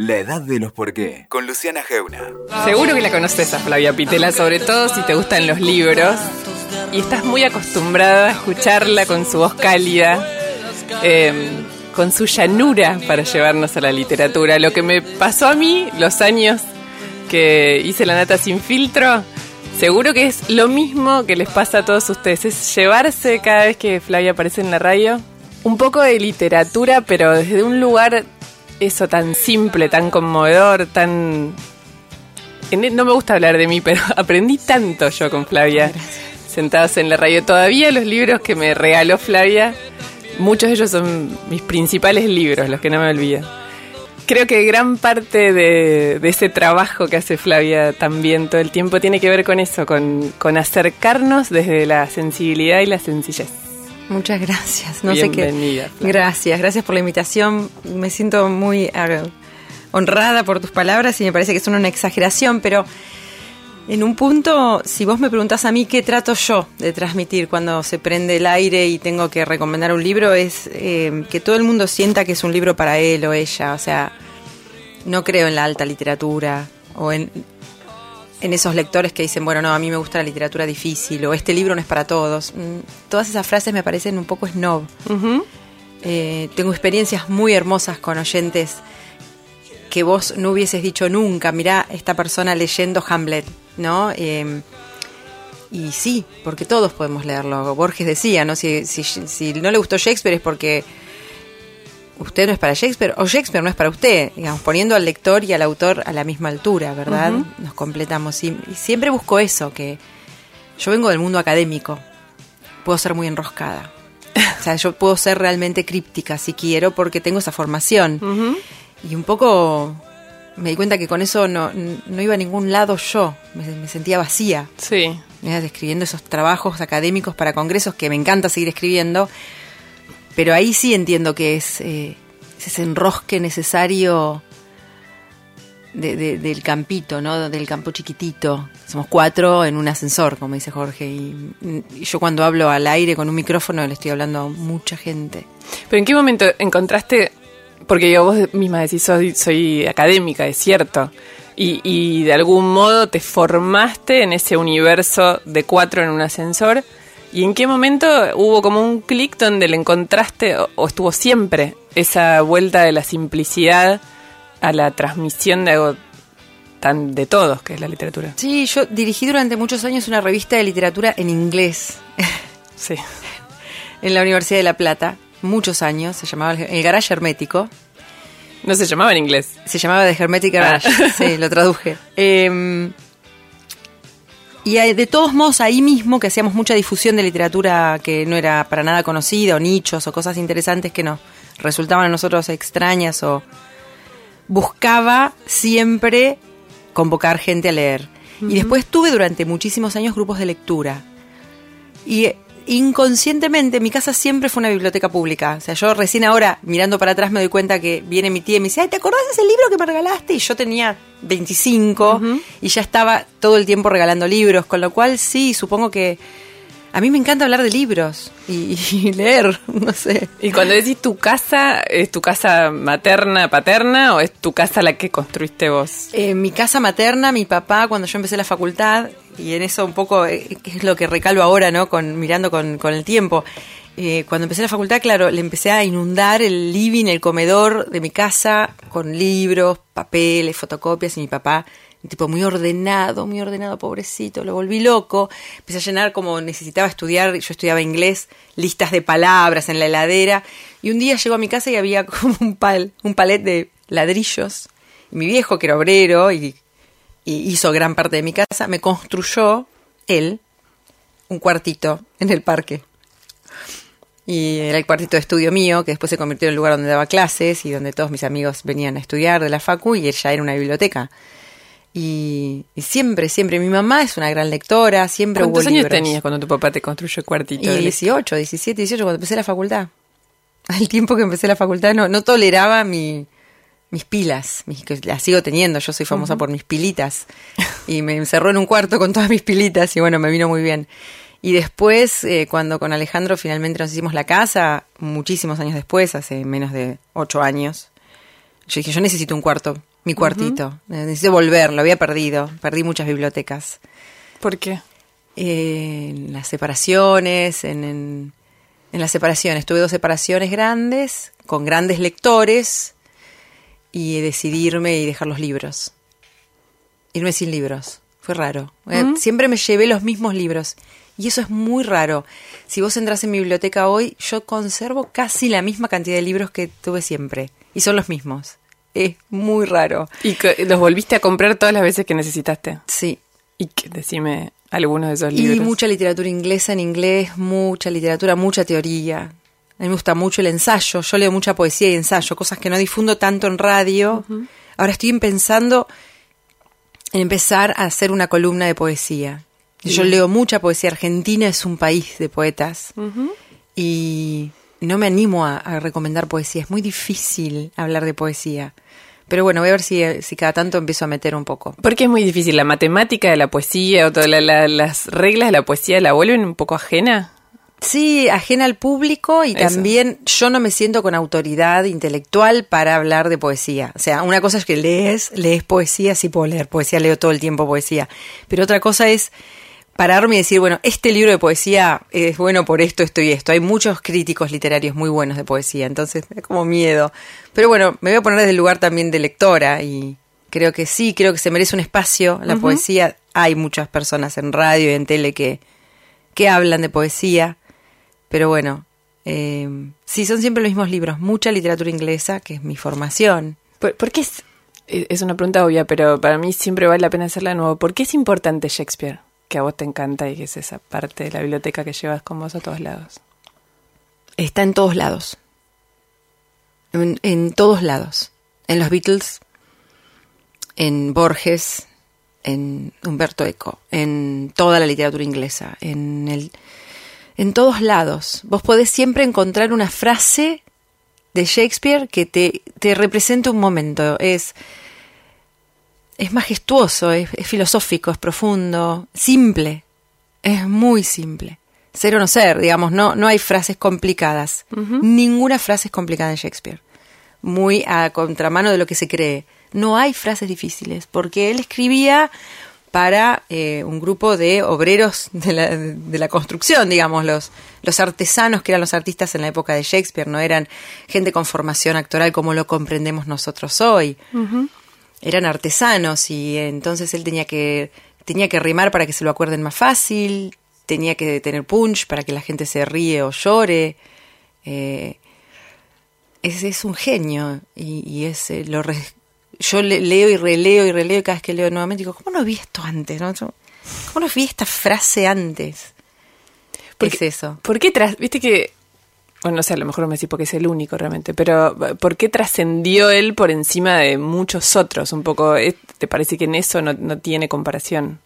La edad de los por qué, con Luciana Geuna. Seguro que la conoces a Flavia Pitela, sobre todo si te gustan los libros y estás muy acostumbrada a escucharla con su voz cálida, eh, con su llanura para llevarnos a la literatura. Lo que me pasó a mí los años que hice la nata sin filtro, seguro que es lo mismo que les pasa a todos ustedes, es llevarse cada vez que Flavia aparece en la radio un poco de literatura, pero desde un lugar eso tan simple, tan conmovedor, tan... No me gusta hablar de mí, pero aprendí tanto yo con Flavia, sentados en la radio. Todavía los libros que me regaló Flavia, muchos de ellos son mis principales libros, los que no me olvido. Creo que gran parte de, ese trabajo que hace Flavia también todo el tiempo tiene que ver con eso, con, con acercarnos desde la sensibilidad y la sencillez. Muchas gracias. No sé qué. Gracias, gracias por la invitación. Me siento muy eh, honrada por tus palabras y me parece que son una exageración, pero en un punto, si vos me preguntás a mí qué trato yo de transmitir cuando se prende el aire y tengo que recomendar un libro, es eh, que todo el mundo sienta que es un libro para él o ella. O sea, no creo en la alta literatura o en en esos lectores que dicen, bueno, no, a mí me gusta la literatura difícil o este libro no es para todos. Mm, todas esas frases me parecen un poco snob. Eh, tengo experiencias muy hermosas con oyentes que vos no hubieses dicho nunca, mirá esta persona leyendo Hamlet, ¿no? Em, y sí, porque todos podemos leerlo. Borges decía, ¿no? Si, si, si no le gustó Shakespeare es porque usted no es para Shakespeare o Shakespeare no es para usted, digamos, poniendo al lector y al autor a la misma altura, ¿verdad? Nos completamos. Y, siempre busco eso, que yo vengo del mundo académico, puedo ser muy enroscada. O sea, yo puedo ser realmente críptica si quiero porque tengo esa formación. Y un poco me di cuenta que con eso no, no iba a ningún lado yo, me, sentía vacía. Sí. Escribiendo esos trabajos académicos para congresos que me encanta seguir escribiendo, pero ahí sí entiendo que es, eh, ese enrosque necesario del campito, ¿no? Del campo chiquitito. Somos cuatro en un ascensor, como dice Jorge. Y, yo cuando hablo al aire con un micrófono le estoy hablando a mucha gente. Pero ¿en qué momento encontraste, porque yo vos misma decís, soy, soy académica, es cierto, y, y de algún modo te formaste en ese universo de cuatro en un ascensor, ¿Y en qué momento hubo como un clic donde le encontraste, o, estuvo siempre, esa vuelta de la simplicidad a la transmisión de algo tan de todos, que es la literatura? Sí, yo dirigí durante muchos años una revista de literatura en inglés. Sí. en la Universidad de La Plata, muchos años, se llamaba El Garage Hermético. No se llamaba en inglés. Se llamaba The Hermetic Garage, ah. sí, lo traduje. Eh, y de todos modos, ahí mismo que hacíamos mucha difusión de literatura que no era para nada conocida, o nichos, o cosas interesantes que nos resultaban a nosotros extrañas, o buscaba siempre convocar gente a leer. Y después tuve durante muchísimos años grupos de lectura. Y inconscientemente mi casa siempre fue una biblioteca pública. O sea, yo recién ahora, mirando para atrás, me doy cuenta que viene mi tía y me dice, Ay, ¿te acordás de ese libro que me regalaste? Y yo tenía 25 y ya estaba todo el tiempo regalando libros, con lo cual sí, supongo que a mí me encanta hablar de libros y, leer, no sé. Y cuando decís tu casa, ¿es tu casa materna, paterna o es tu casa la que construiste vos? Eh, mi casa materna, mi papá, cuando yo empecé la facultad, y en eso un poco eh, es lo que recalo ahora, ¿no? Con, mirando con, con el tiempo. Eh, cuando empecé la facultad, claro, le empecé a inundar el living, el comedor de mi casa con libros, papeles, fotocopias y mi papá un tipo muy ordenado, muy ordenado, pobrecito, lo volví loco, empecé a llenar como necesitaba estudiar, yo estudiaba inglés, listas de palabras en la heladera, y un día llegó a mi casa y había como un, pal, un palet de ladrillos, y mi viejo, que era obrero y, y hizo gran parte de mi casa, me construyó, él, un cuartito en el parque. Y era el cuartito de estudio mío, que después se convirtió en el lugar donde daba clases y donde todos mis amigos venían a estudiar de la facu y ella era una biblioteca. Y, siempre, siempre, mi mamá es una gran lectora, siempre ¿Cuántos años tenías cuando tu papá te construyó el cuartito? Y 18, 17, 18, cuando empecé la facultad. Al tiempo que empecé la facultad no, no toleraba mi, mis pilas, mis, que las sigo teniendo, yo soy famosa por mis pilitas. Y me encerró en un cuarto con todas mis pilitas y bueno, me vino muy bien. Y después, eh, cuando con Alejandro finalmente nos hicimos la casa, muchísimos años después, hace menos de ocho años, Yo dije, yo necesito un cuarto, mi cuartito. Necesito volver, lo había perdido. Perdí muchas bibliotecas. ¿Por qué? Eh, en las separaciones, en, en, las separaciones. Tuve dos separaciones grandes, con grandes lectores, y decidirme y dejar los libros. Irme sin libros. Fue raro. Eh, siempre me llevé los mismos libros. Y eso es muy raro. Si vos entras en mi biblioteca hoy, yo conservo casi la misma cantidad de libros que tuve siempre. Y son los mismos. Es muy raro. ¿Y los volviste a comprar todas las veces que necesitaste? Sí. Y que, decime algunos de esos libros. Y mucha literatura inglesa en inglés, mucha literatura, mucha teoría. A mí me gusta mucho el ensayo. Yo leo mucha poesía y ensayo, cosas que no difundo tanto en radio. Ahora estoy pensando en empezar a hacer una columna de poesía. Yo leo mucha poesía. Argentina es un país de poetas. Y no me animo a, recomendar poesía. Es muy difícil hablar de poesía. Pero bueno, voy a ver si, si, cada tanto empiezo a meter un poco. Porque es muy difícil. ¿La matemática de la poesía o todas las reglas de la poesía la vuelven un poco ajena? Sí, ajena al público y también yo no me siento con autoridad intelectual para hablar de poesía. O sea, una cosa es que lees, lees poesía, sí puedo leer poesía, leo todo el tiempo poesía. Pero otra cosa es pararme y decir, bueno, este libro de poesía es bueno por esto, esto y esto. Hay muchos críticos literarios muy buenos de poesía, entonces me da como miedo. Pero bueno, me voy a poner desde el lugar también de lectora y creo que sí, creo que se merece un espacio la poesía. Hay muchas personas en radio y en tele que, que hablan de poesía, pero bueno, eh, sí, son siempre los mismos libros. Mucha literatura inglesa, que es mi formación. ¿Por, ¿por qué es, es una pregunta obvia, pero para mí siempre vale la pena hacerla de nuevo? ¿Por qué es importante Shakespeare? que a vos te encanta y que es esa parte de la biblioteca que llevas con vos a todos lados? Está en todos lados. En, todos lados. En los Beatles, en Borges, en Humberto Eco, en toda la literatura inglesa, en el en todos lados. Vos podés siempre encontrar una frase de Shakespeare que te, te represente un momento. Es es majestuoso, es, filosófico, es profundo, simple, es muy simple. Ser o no ser, digamos, no, no hay frases complicadas. Ninguna frase es complicada en Shakespeare. Muy a contramano de lo que se cree. No hay frases difíciles, porque él escribía para eh, un grupo de obreros de la, de la, construcción, digamos, los, los artesanos que eran los artistas en la época de Shakespeare, no eran gente con formación actoral como lo comprendemos nosotros hoy. Eran artesanos y entonces él tenía que tenía que rimar para que se lo acuerden más fácil, tenía que tener punch para que la gente se ríe o llore. Eh, es, es, un genio y, es eh, lo yo leo y releo y releo y cada vez que leo nuevamente digo, ¿cómo no vi esto antes? No? ¿Cómo no vi esta frase antes? ¿Qué es eso? ¿Por qué tras, viste que bueno, no sé, a lo mejor me decís porque es el único realmente, pero ¿por qué trascendió él por encima de muchos otros? Un poco. ¿te parece que en eso no, tiene comparación?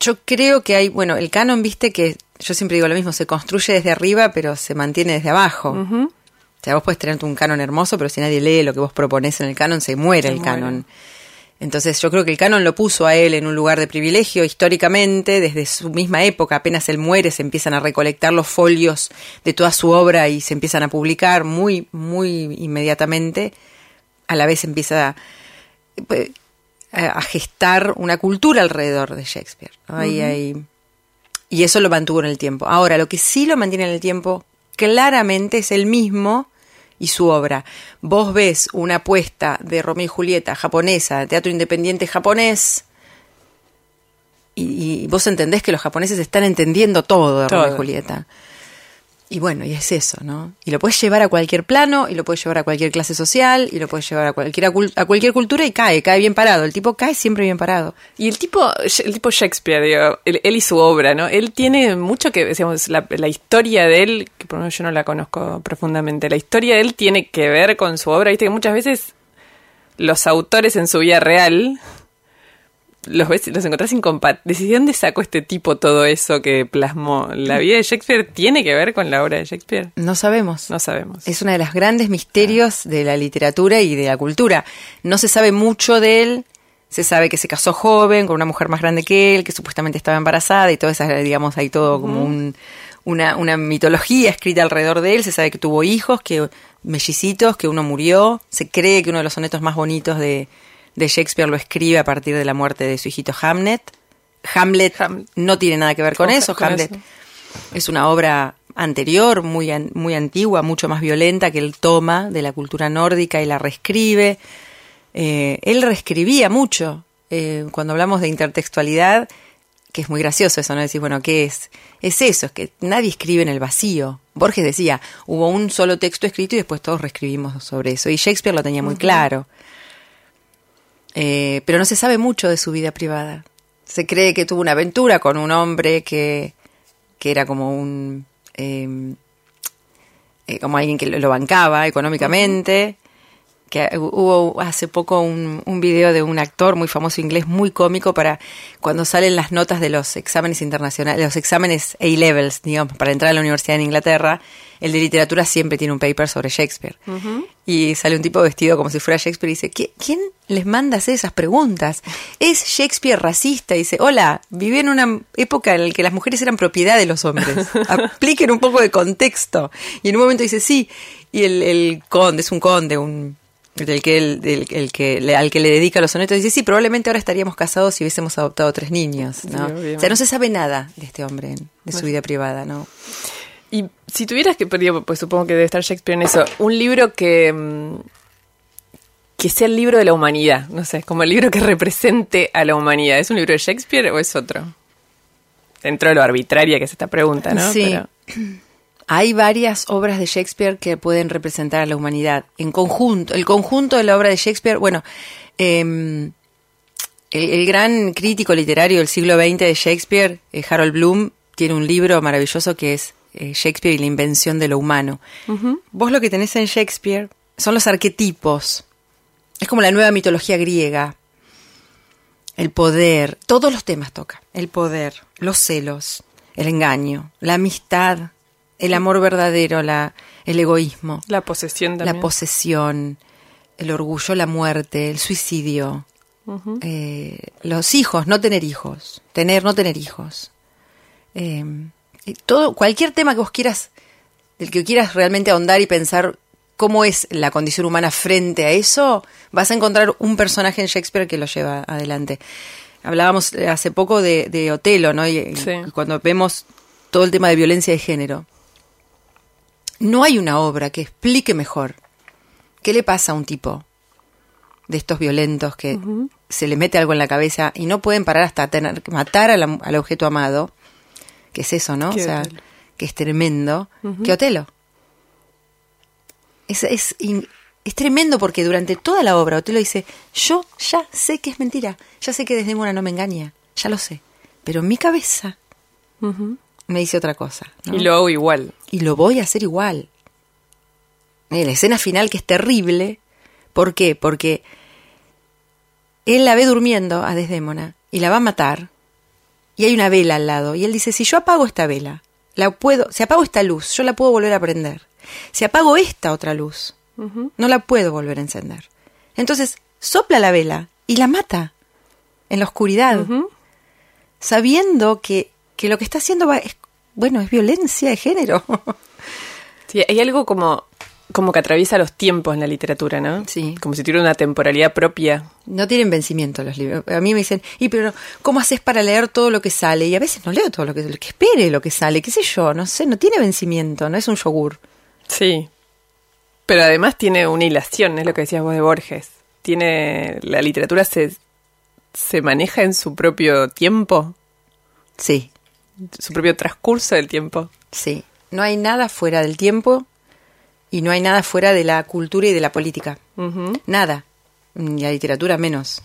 Yo creo que hay, bueno, el canon, viste que yo siempre digo lo mismo, se construye desde arriba, pero se mantiene desde abajo. Sea, vos puedes tener un canon hermoso, pero si nadie lee lo que vos proponés en el canon, se muere el canon. Entonces yo creo que el canon lo puso a él en un lugar de privilegio históricamente, desde su misma época, apenas él muere, se empiezan a recolectar los folios de toda su obra y se empiezan a publicar muy, muy inmediatamente. A la vez empieza pues, a, gestar una cultura alrededor de Shakespeare. y eso lo mantuvo en el tiempo. Ahora, lo que sí lo mantiene en el tiempo claramente es el mismo y su obra. Vos ves una apuesta de Romeo y Julieta japonesa, teatro independiente japonés, y, vos entendés que los japoneses están entendiendo todo de Romeo y Julieta. Y bueno, y es eso, ¿no? Y lo puedes llevar a cualquier plano, y lo puedes llevar a cualquier clase social, y lo puedes llevar a cualquier, a cualquier cultura y cae, cae bien parado. El tipo cae siempre bien parado. Y el tipo, el tipo Shakespeare, digo, él, y su obra, ¿no? Él tiene mucho que, decíamos, la, la, historia de él, que por lo menos yo no la conozco profundamente, la historia de él tiene que ver con su obra, viste que muchas veces los autores en su vida real los ves, los encontrás incompatibles. ¿De dónde sacó este tipo todo eso que plasmó? ¿La vida de Shakespeare tiene que ver con la obra de Shakespeare? No sabemos. No sabemos. Es uno de los grandes misterios de la literatura y de la cultura. No se sabe mucho de él. Se sabe que se casó joven con una mujer más grande que él, que supuestamente estaba embarazada y todo eso, digamos, hay todo como un, una, una mitología escrita alrededor de él. Se sabe que tuvo hijos, que mellicitos, que uno murió. Se cree que uno de los sonetos más bonitos de, de Shakespeare lo escribe a partir de la muerte de su hijito Hamlet. Hamlet, no tiene nada que ver con, eso. Hamlet es una obra anterior, muy, muy antigua, mucho más violenta, que él toma de la cultura nórdica y la reescribe. Eh, él reescribía mucho. Eh, cuando hablamos de intertextualidad, que es muy gracioso eso, ¿no? Decir, bueno, ¿qué es? Es eso, es que nadie escribe en el vacío. Borges decía, hubo un solo texto escrito y después todos reescribimos sobre eso. Y Shakespeare lo tenía muy claro. Eh, pero no se sabe mucho de su vida privada. Se cree que tuvo una aventura con un hombre que, que era como un... Em, eh, como alguien que lo bancaba económicamente que hubo hace poco un, un, video de un actor muy famoso inglés, muy cómico, para cuando salen las notas de los exámenes internacionales, los exámenes A-levels, digamos, para entrar a la universidad en Inglaterra, el de literatura siempre tiene un paper sobre Shakespeare. Y sale un tipo vestido como si fuera Shakespeare y dice, ¿quién les manda hacer esas preguntas? ¿Es Shakespeare racista? Y dice, hola, viví en una época en la que las mujeres eran propiedad de los hombres. Apliquen un poco de contexto. Y en un momento dice, sí, y el, el conde, es un conde, un del que, el, que al que le dedica los sonetos, dice, sí, probablemente ahora estaríamos casados si hubiésemos adoptado tres niños, ¿no? o sea, no se sabe nada de este hombre, de su vida privada, ¿no? Y si tuvieras que, pues supongo que debe estar Shakespeare en eso, un libro que, mm, que sea el libro de la humanidad, no sé, como el libro que represente a la humanidad, ¿es un libro de Shakespeare o es otro? Dentro de lo arbitraria que es esta pregunta, ¿no? Sí. Hay varias obras de Shakespeare que pueden representar a la humanidad. En conjunto, el conjunto de la obra de Shakespeare, bueno, em, el, gran crítico literario del siglo XX de Shakespeare, eh, Harold Bloom, tiene un libro maravilloso que es eh, Shakespeare y la invención de lo humano. Vos lo que tenés en Shakespeare son los arquetipos. Es como la nueva mitología griega. El poder, todos los temas toca. El poder, los celos, el engaño, la amistad, el amor verdadero, la, el egoísmo. La posesión también. La posesión, el orgullo, la muerte, el suicidio. Eh, los hijos, no tener hijos. Tener, no tener hijos. Eh, todo, cualquier tema que vos quieras, del que quieras realmente ahondar y pensar cómo es la condición humana frente a eso, vas a encontrar un personaje en Shakespeare que lo lleva adelante. Hablábamos hace poco de, de Otelo, ¿no? Y, cuando vemos todo el tema de violencia de género no hay una obra que explique mejor qué le pasa a un tipo de estos violentos que se le mete algo en la cabeza y no pueden parar hasta tener, matar al objeto amado, que es eso, ¿no? o sea, que es tremendo, que Otelo. Es, es, es, tremendo porque durante toda la obra Otelo dice, yo ya sé que es mentira, ya sé que Desdemona no me engaña, ya lo sé, pero mi cabeza me dice otra cosa. Y lo hago igual. Y lo voy a hacer igual. Eh, la escena final que es terrible. ¿Por qué? Porque él la ve durmiendo a Desdémona y la va a matar. Y hay una vela al lado. Y él dice, si yo apago esta vela, la puedo, si apago esta luz, yo la puedo volver a prender. Si apago esta otra luz, no la puedo volver a encender. Entonces, sopla la vela y la mata en la oscuridad, sabiendo que que lo que está haciendo va, es, bueno, es violencia de género. Sí, hay algo como, como que atraviesa los tiempos en la literatura, ¿no? Sí. Como si tuviera una temporalidad propia. No tienen vencimiento los libros. A mí me dicen, y pero ¿cómo haces para leer todo lo que sale? Y a veces no leo todo lo que, lo que espere lo que sale, qué sé yo, no sé, no tiene vencimiento, no es un yogur. Sí. Pero además tiene una hilación, es lo que decías vos de Borges. Tiene la literatura se se maneja en su propio tiempo. Sí su propio transcurso del tiempo. Sí, no hay nada fuera del tiempo y no hay nada fuera de la cultura y de la política. Nada. Y la literatura menos.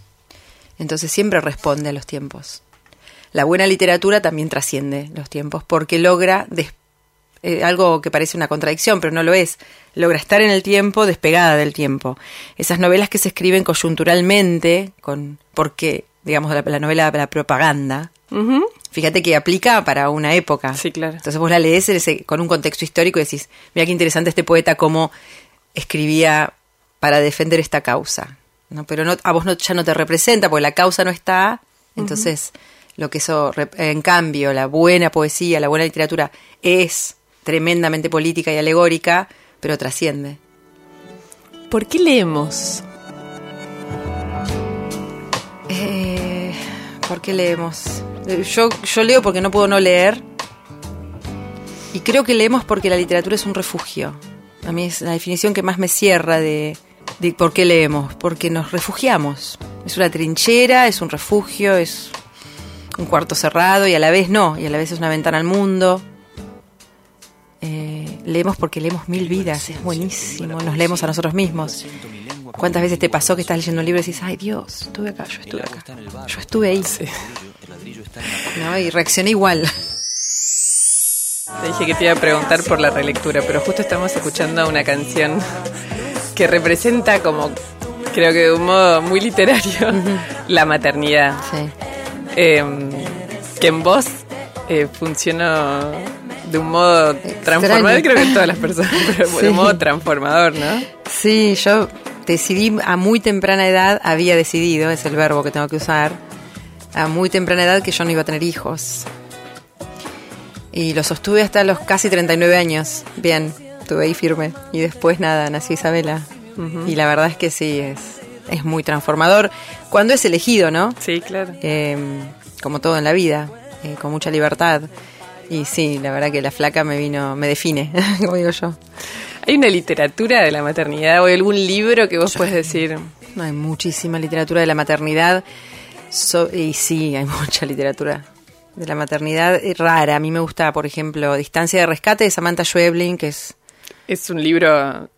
Entonces siempre responde a los tiempos. La buena literatura también trasciende los tiempos porque logra eh, algo que parece una contradicción, pero no lo es. Logra estar en el tiempo despegada del tiempo. Esas novelas que se escriben coyunturalmente, con, porque, digamos, la, novela de la propaganda, Fíjate que aplica para una época. Sí, claro. Entonces vos la lees con un contexto histórico y decís, mira qué interesante este poeta cómo escribía para defender esta causa. ¿no? Pero no, a vos no, ya no te representa porque la causa no está, entonces lo que eso, en cambio, la buena poesía, la buena literatura es tremendamente política y alegórica, pero trasciende. ¿Por qué leemos? Eh, ¿Por qué leemos? Eh, yo, yo leo porque no puedo no leer. Y creo que leemos porque la literatura es un refugio. A mí es la definición que más me cierra de, por qué leemos. Porque nos refugiamos. Es una trinchera, es un refugio, es un cuarto cerrado y a la vez no, y a la vez es una ventana al mundo. Eh, leemos porque leemos mil vidas, es buenísimo, nos leemos a nosotros mismos. ¿Cuántas veces te pasó que estás leyendo un libro y dices, ay Dios, estuve acá, yo estuve acá, yo estuve ahí? ¿No? Y reaccioné igual. Te dije que te iba a preguntar por la relectura, pero justo estamos escuchando una canción que representa como, creo que de un modo muy literario, la maternidad. Sí. Em, que en vos eh, funcionó de un modo transformador, creo que en todas las personas, pero de un modo transformador, ¿no? Sí, yo decidí a muy temprana edad, había decidido, es el verbo que tengo que usar, a muy temprana edad que yo no iba a tener hijos. Y lo sostuve hasta los casi 39 años. Bien, estuve ahí firme. Y después nada, nació Isabela. Y la verdad es que sí, es, es muy transformador. Cuando es elegido, ¿no? Sí, claro. Eh, como todo en la vida, eh, con mucha libertad. Y sí, la verdad que la flaca me vino, me define, como digo yo. ¿Hay una literatura de la maternidad o algún libro que vos puedes decir? No, hay muchísima literatura de la maternidad. Y sí, hay mucha literatura de la maternidad rara. A mí me gusta, por ejemplo, Distancia de Rescate de Samantha Schweblin, que es... Es un libro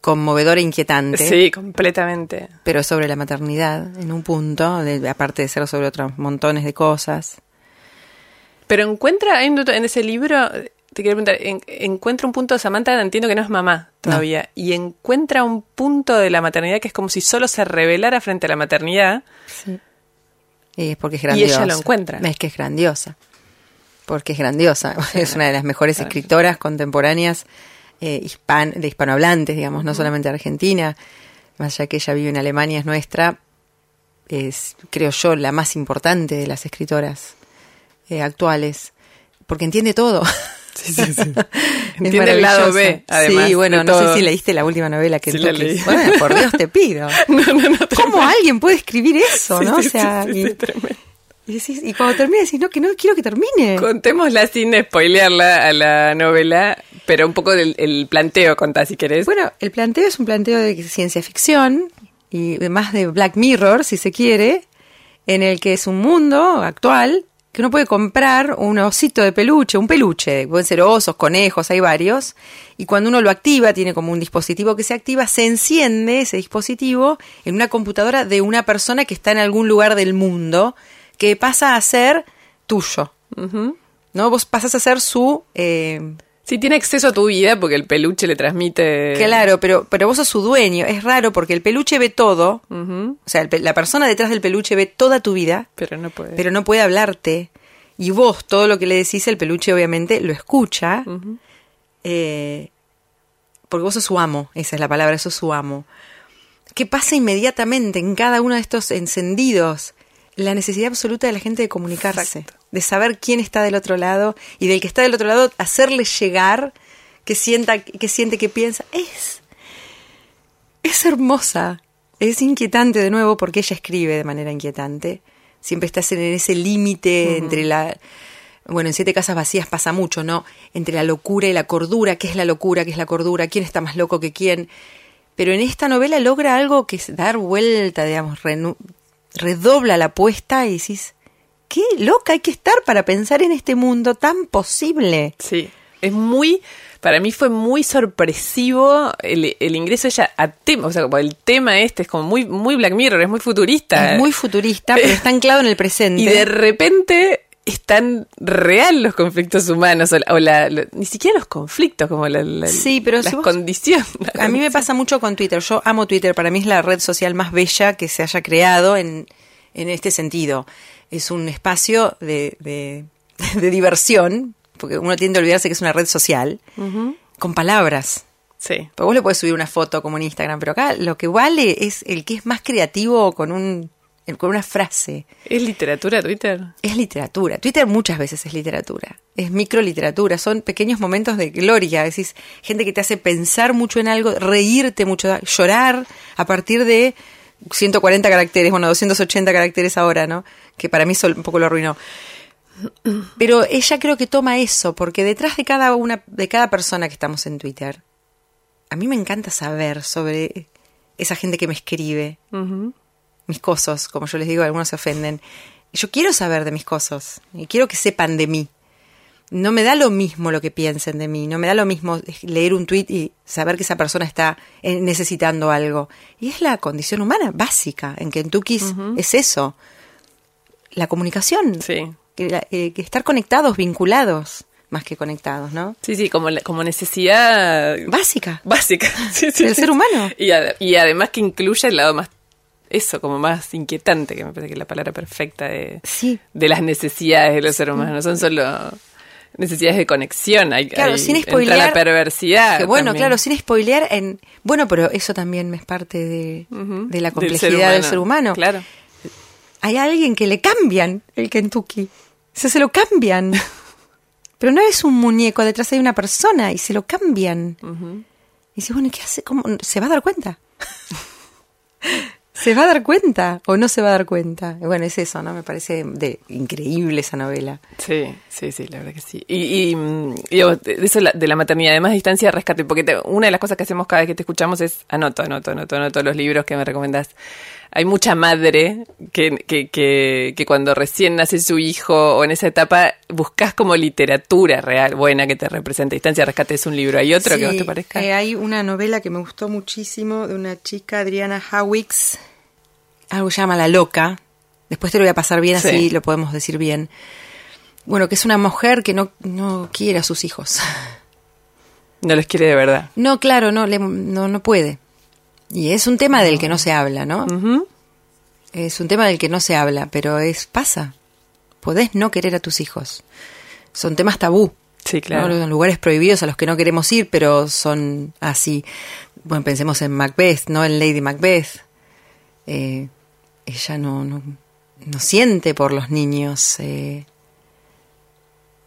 conmovedor e inquietante. Sí, completamente. Pero sobre la maternidad, en un punto, aparte de ser sobre otros montones de cosas. Pero encuentra, en ese libro, te quiero preguntar, encuentra un punto, Samantha entiendo que no es mamá todavía, y encuentra un punto de la maternidad que es como si solo se revelara frente a la maternidad. Sí. Y es porque es grandiosa. Y ella lo encuentra. Es que es grandiosa. Porque es grandiosa. Es una de las mejores escritoras contemporáneas eh, de hispanohablantes, digamos, no solamente Argentina, más allá que ella vive en Alemania, es nuestra, es, creo yo, la más importante de las escritoras eh, actuales, porque entiende todo. Sí, sí, sí. Entiende el lado B, además. Sí, bueno, no sé si leíste la última novela que sí, tú Bueno, por Dios te pido. no, no, no, ¿Cómo alguien puede escribir eso, no? O sea, y, y, cuando termina decís, no, que no quiero que termine. Contémosla sin spoilearla a la novela, pero un poco del el planteo, contá si querés. Bueno, el planteo es un planteo de ciencia ficción y más de Black Mirror, si se quiere, en el que es un mundo actual que uno puede comprar un osito de peluche, un peluche, pueden ser osos, conejos, hay varios, y cuando uno lo activa, tiene como un dispositivo que se activa, se enciende ese dispositivo en una computadora de una persona que está en algún lugar del mundo que pasa a ser tuyo. ¿No? Vos pasas a ser su. Eh, Sí, tiene acceso a tu vida porque el peluche le transmite. Claro, pero, pero vos sos su dueño. Es raro porque el peluche ve todo. O sea, la persona detrás del peluche ve toda tu vida. Pero no puede. Pero no puede hablarte. Y vos, todo lo que le decís, el peluche obviamente lo escucha. Eh, porque vos sos su amo. Esa es la palabra, eso es su amo. ¿Qué pasa inmediatamente en cada uno de estos encendidos? la necesidad absoluta de la gente de comunicarse, de saber quién está del otro lado y del que está del otro lado hacerle llegar que sienta, que siente, que piensa. Es, es hermosa, es inquietante de nuevo porque ella escribe de manera inquietante. Siempre estás en ese límite entre la bueno, en Siete Casas Vacías pasa mucho, ¿no? Entre la locura y la cordura, ¿qué es la locura? ¿Qué es la cordura? ¿Quién está más loco que quién? Pero en esta novela logra algo que es dar vuelta, digamos, redobla la apuesta y decís, qué loca hay que estar para pensar en este mundo tan posible. Sí, es muy, para mí fue muy sorpresivo el, el ingreso ella a tema, o sea, como el tema este es como muy, muy Black Mirror, es muy futurista. Es muy futurista, pero está anclado en el presente. Y de repente es tan real los conflictos humanos, o, la, ni siquiera los conflictos, como la, sí, pero las condiciones. A mí me pasa mucho con Twitter. Yo amo Twitter, para mí es la red social más bella que se haya creado en, en este sentido. Es un espacio de, de, diversión, porque uno tiende a olvidarse que es una red social, con palabras. Sí. Pues vos le puedes subir una foto como en Instagram, pero acá lo que vale es el que es más creativo con un con una frase. ¿Es literatura Twitter? Es literatura. Twitter muchas veces es literatura. Es microliteratura. Son pequeños momentos de gloria. Decís, gente que te hace pensar mucho en algo, reírte mucho, llorar a partir de 140 caracteres, bueno, 280 caracteres ahora, ¿no? Que para mí un poco lo arruinó. Pero ella creo que toma eso, porque detrás de cada una, de cada persona que estamos en Twitter, a mí me encanta saber sobre esa gente que me escribe, mis cosas, como yo les digo, algunos se ofenden. Yo quiero saber de mis cosas y quiero que sepan de mí. No me da lo mismo lo que piensen de mí, no me da lo mismo leer un tweet y saber que esa persona está eh, necesitando algo. Y es la condición humana básica. En Kentucky es eso. La comunicación. Sí. Eh, que, estar conectados, vinculados más que conectados, ¿no? Sí, sí, como, como necesidad básica. Básica, sí, sí, del ser humano. Y, y, además que incluye el lado más, eso, como más inquietante, que me parece que es la palabra perfecta de, de las necesidades de los seres humanos. No son solo necesidades de conexión, hay, claro, sin spoilear, la perversidad. bueno, claro, sin spoilear en... Bueno, pero eso también es parte de, de la complejidad del ser humano. Claro. Hay alguien que le cambian el Kentucky se lo cambian. Pero no es un muñeco, detrás hay una persona y se lo cambian. Y dice, bueno, ¿qué hace? ¿Cómo? ¿Se va a dar cuenta? ¿Se va a dar cuenta o no se va a dar cuenta? Bueno, es eso, ¿no? Me parece de, increíble esa novela. Sí, sí, sí, la verdad que sí. Y, y mm, de eso de la maternidad, además distancia, rescate, porque una de las cosas que hacemos cada vez que te escuchamos es anoto, anoto, anoto, anoto los libros que me recomendás hay mucha madre que, que, que, cuando recién nace su hijo o en esa etapa buscas como literatura real, buena, que te represente. Distancia Rescate es un libro. ¿Hay otro que vos te parezca? Eh, hay una novela que me gustó muchísimo de una chica, Adriana Hawix, algo llama La Loca. Después te lo voy a pasar bien, así lo podemos decir bien. Bueno, que es una mujer que no, no quiere a sus hijos. No los quiere de verdad. No, claro, no, no, no puede. Y es un tema del que no se habla, ¿no? Es un tema del que no se habla, pero es pasa. Podés no querer a tus hijos. Son temas tabú. Sí, claro. lugares prohibidos a los que no queremos ir, pero son así. Bueno, pensemos en Macbeth, ¿no? En Lady Macbeth. Eh, ella no, no, no, siente por los niños. Eh.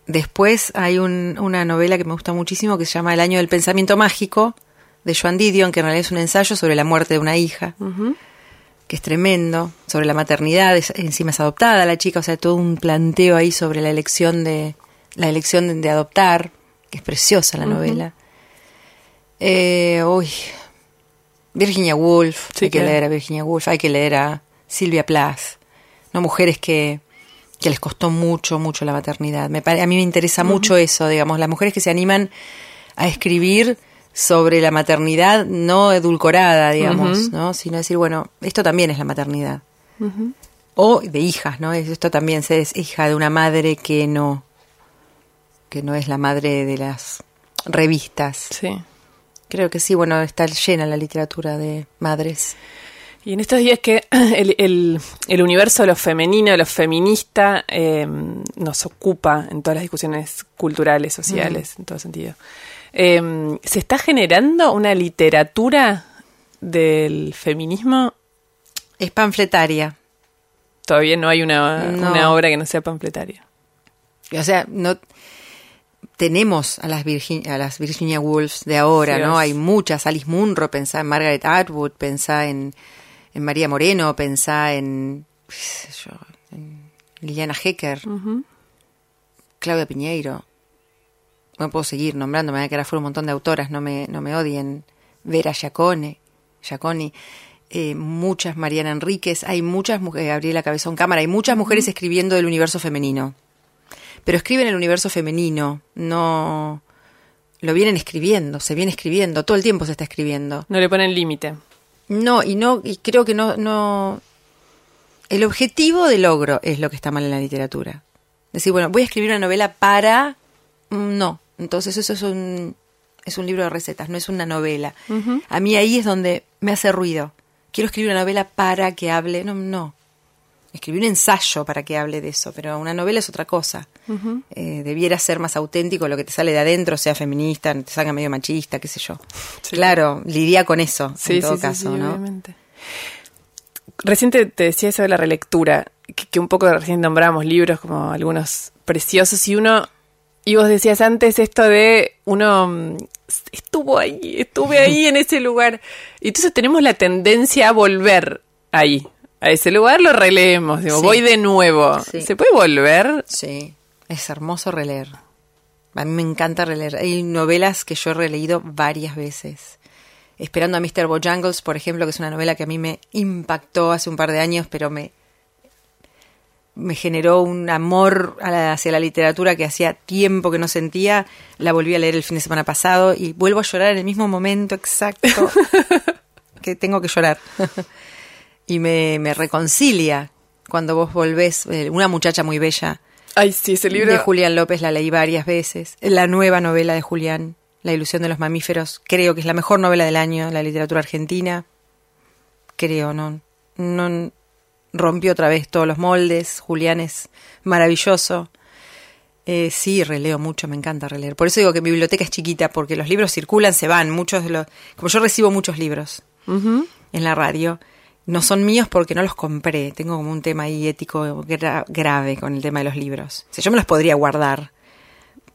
Después hay una novela que me gusta muchísimo que se llama El año del pensamiento mágico, de Joan Didion, que en realidad es un ensayo sobre la muerte de una hija, que es tremendo, sobre la maternidad, encima es adoptada la chica, o sea, todo un planteo ahí sobre la elección de, la elección de, adoptar, que es preciosa la novela. Eh, uy, Virginia Woolf, hay que leer a Virginia Woolf, hay que leer a Silvia Plath, no mujeres que, que les costó mucho, mucho la maternidad. Me, a mí me interesa mucho eso, digamos, las mujeres que se animan a escribir sobre la maternidad no edulcorada, digamos, ¿no? Sino decir, bueno, esto también es la maternidad. O de hijas, ¿no? Esto también es hija de una madre que no, que no es la madre de las revistas. Sí. Creo que sí, bueno, está llena la literatura de madres. Y en estos días que el, el, el universo de lo femenino, de lo feminista, eh, nos ocupa en todas las discusiones culturales, sociales, en todo sentido. Eh, ¿Se está generando una literatura del feminismo? Es panfletaria. Todavía no hay una, una obra que no sea panfletaria. O sea, no tenemos a las, a las Virginia Woolf de ahora, ¿no? Hay muchas. Alice Munro, pensá en Margaret Atwood, pensá en, en María Moreno, pensá en, en Liliana Hecker, Claudia Piñeiro no puedo seguir nombrando, me voy a quedar fuera un montón de autoras, no me, no me odien. Vera Giacone, Giaconi, eh, muchas Mariana Enríquez, hay muchas mujeres, Gabriela Cabezón Cámara, hay muchas mujeres escribiendo del universo femenino. Pero escriben el universo femenino, no lo vienen escribiendo, se viene escribiendo, todo el tiempo se está escribiendo. No le ponen límite. No, y no, y creo que no, no. El objetivo de logro es lo que está mal en la literatura. Decir, bueno, voy a escribir una novela para. Mm, no, entonces eso es un, es un libro de recetas, no es una novela. A mí ahí es donde me hace ruido. Quiero escribir una novela para que hable. No, no. Escribí un ensayo para que hable de eso, pero una novela es otra cosa. Eh, debiera ser más auténtico lo que te sale de adentro, sea feminista, te salga medio machista, qué sé yo. Claro, lidia con eso, en todo caso, ¿no? reciente te decía eso de la relectura, que, un poco recién nombramos libros como algunos preciosos y uno, y vos decías antes esto de uno mm, estuvo ahí, estuve ahí en ese lugar. Y entonces tenemos la tendencia a volver ahí, a ese lugar lo releemos, digo, voy de nuevo. ¿Se puede volver? Sí, es hermoso releer. A mí me encanta releer. Hay novelas que yo he releído varias veces. Esperando a Mr. Bojangles, por ejemplo, que es una novela que a mí me impactó hace un par de años, pero me, me generó un amor hacia la literatura que hacía tiempo que no sentía. La volví a leer el fin de semana pasado y vuelvo a llorar en el mismo momento exacto que tengo que llorar. y me, me, reconcilia cuando vos volvés, eh, una muchacha muy bella. Ay, sí, ese libro. De Julián López la leí varias veces. La nueva novela de Julián la ilusión de los mamíferos, creo que es la mejor novela del año en la literatura argentina. Creo, no, no rompió otra vez todos los moldes. Julián es maravilloso. Eh, sí, releo mucho, me encanta releer. Por eso digo que mi biblioteca es chiquita, porque los libros circulan, se van. Muchos de los, como yo recibo muchos libros en la radio, no son míos porque no los compré. Tengo como un tema ahí ético grave con el tema de los libros. O yo me los podría guardar